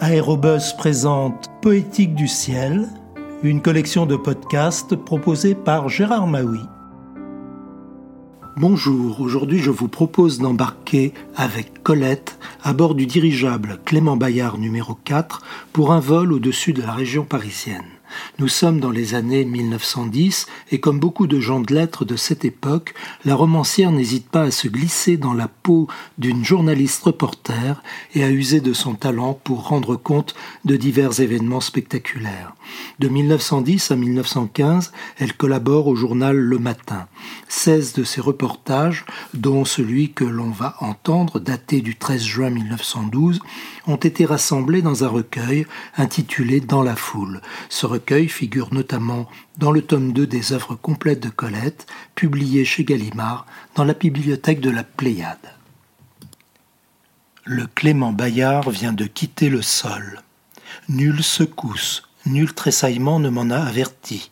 Aérobus présente Poétique du ciel, une collection de podcasts proposée par Gérard Maui. Bonjour, aujourd'hui je vous propose d'embarquer avec Colette à bord du dirigeable Clément Bayard numéro 4 pour un vol au-dessus de la région parisienne. Nous sommes dans les années 1910 et comme beaucoup de gens de lettres de cette époque, la romancière n'hésite pas à se glisser dans la peau d'une journaliste reporter et à user de son talent pour rendre compte de divers événements spectaculaires. De 1910 à 1915, elle collabore au journal Le Matin. 16 de ses reportages, dont celui que l'on va entendre, daté du 13 juin 1912, ont été rassemblés dans un recueil intitulé Dans la foule. Recueil figure notamment dans le tome 2 des œuvres complètes de Colette, publié chez Gallimard dans la bibliothèque de la Pléiade. Le Clément Bayard vient de quitter le sol. Nulle secousse, nul tressaillement ne m'en a averti.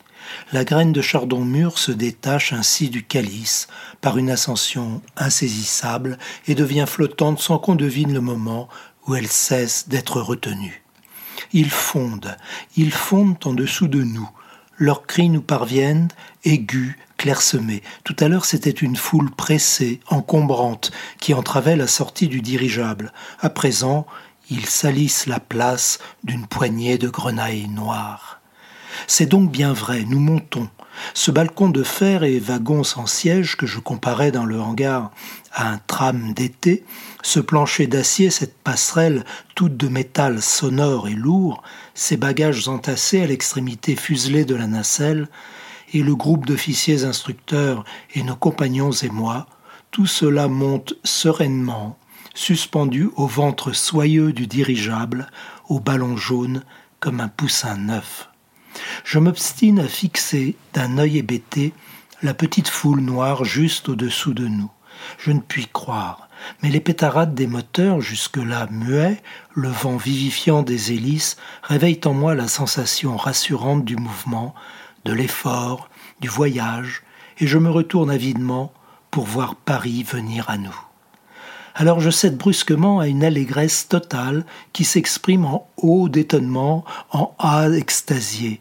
La graine de chardon mûr se détache ainsi du calice par une ascension insaisissable et devient flottante sans qu'on devine le moment où elle cesse d'être retenue. Ils fondent, ils fondent en dessous de nous. Leurs cris nous parviennent, aigus, clairsemés. Tout à l'heure, c'était une foule pressée, encombrante, qui entravait la sortie du dirigeable. À présent, ils salissent la place d'une poignée de grenailles noires. C'est donc bien vrai, nous montons. Ce balcon de fer et wagon sans siège que je comparais dans le hangar à un tram d'été, ce plancher d'acier, cette passerelle toute de métal sonore et lourd, ces bagages entassés à l'extrémité fuselée de la nacelle, et le groupe d'officiers instructeurs et nos compagnons et moi, tout cela monte sereinement, suspendu au ventre soyeux du dirigeable, au ballon jaune, comme un poussin neuf. Je m'obstine à fixer d'un œil hébété la petite foule noire juste au-dessous de nous. Je ne puis croire, mais les pétarades des moteurs, jusque-là muets, le vent vivifiant des hélices, réveillent en moi la sensation rassurante du mouvement, de l'effort, du voyage, et je me retourne avidement pour voir Paris venir à nous. Alors je cède brusquement à une allégresse totale qui s'exprime en haut d'étonnement, en A extasié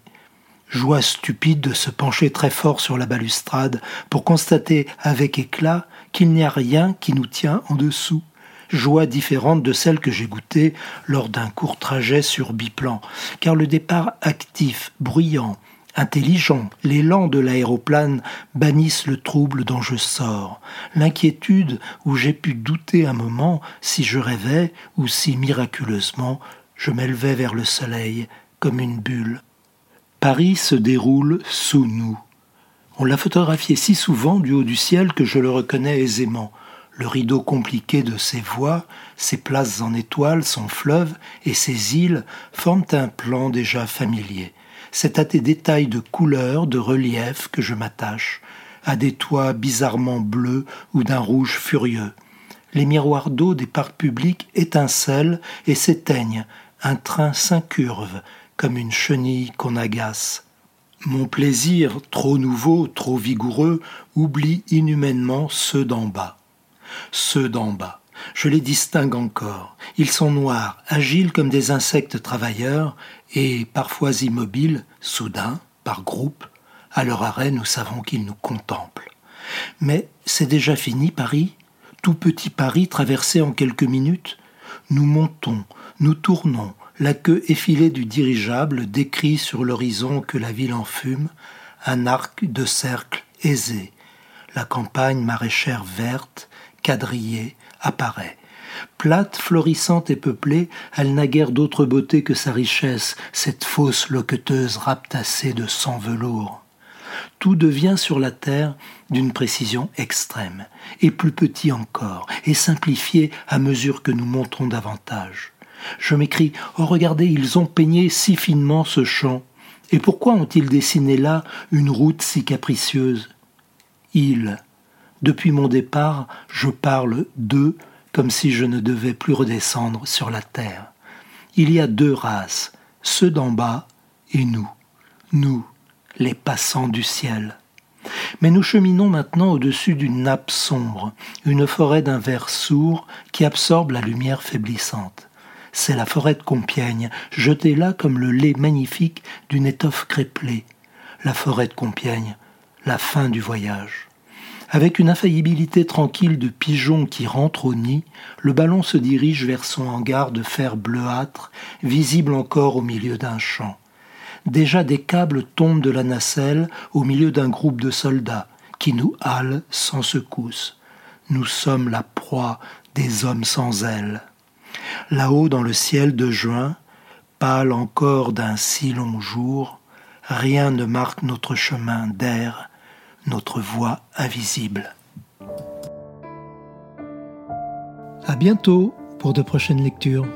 joie stupide de se pencher très fort sur la balustrade pour constater avec éclat qu'il n'y a rien qui nous tient en dessous. Joie différente de celle que j'ai goûtée lors d'un court trajet sur biplan, car le départ actif, bruyant, intelligent, l'élan de l'aéroplane bannissent le trouble dont je sors, l'inquiétude où j'ai pu douter un moment si je rêvais ou si miraculeusement je m'élevais vers le soleil comme une bulle. Paris se déroule sous nous. On l'a photographié si souvent du haut du ciel que je le reconnais aisément. Le rideau compliqué de ses voies, ses places en étoiles, son fleuve et ses îles forment un plan déjà familier. C'est à des détails de couleurs, de relief que je m'attache, à des toits bizarrement bleus ou d'un rouge furieux. Les miroirs d'eau des parcs publics étincellent et s'éteignent, un train s'incurve, comme une chenille qu'on agace. Mon plaisir, trop nouveau, trop vigoureux, oublie inhumainement ceux d'en bas. Ceux d'en bas. Je les distingue encore. Ils sont noirs, agiles comme des insectes travailleurs, et parfois immobiles, soudain, par groupe. À leur arrêt, nous savons qu'ils nous contemplent. Mais c'est déjà fini, Paris? Tout petit Paris traversé en quelques minutes? Nous montons, nous tournons, la queue effilée du dirigeable décrit sur l'horizon que la ville enfume, un arc de cercle aisé. La campagne maraîchère verte, quadrillée, apparaît. Plate, florissante et peuplée, elle n'a guère d'autre beauté que sa richesse, cette fausse loqueteuse raptassée de sang velours. Tout devient sur la terre d'une précision extrême, et plus petit encore, et simplifié à mesure que nous montons davantage. Je m'écris Oh, regardez, ils ont peigné si finement ce champ. Et pourquoi ont-ils dessiné là une route si capricieuse? Ils. Depuis mon départ, je parle d'eux comme si je ne devais plus redescendre sur la terre. Il y a deux races, ceux d'en bas et nous, nous, les passants du ciel. Mais nous cheminons maintenant au-dessus d'une nappe sombre, une forêt d'un vert sourd qui absorbe la lumière faiblissante c'est la forêt de Compiègne, jetée là comme le lait magnifique d'une étoffe crêpelée. La forêt de Compiègne, la fin du voyage. Avec une infaillibilité tranquille de pigeon qui rentre au nid, le ballon se dirige vers son hangar de fer bleuâtre, visible encore au milieu d'un champ. Déjà des câbles tombent de la nacelle au milieu d'un groupe de soldats qui nous halent sans secousse. Nous sommes la proie des hommes sans ailes. Là-haut dans le ciel de juin, pâle encore d'un si long jour, rien ne marque notre chemin d'air, notre voie invisible. À bientôt pour de prochaines lectures.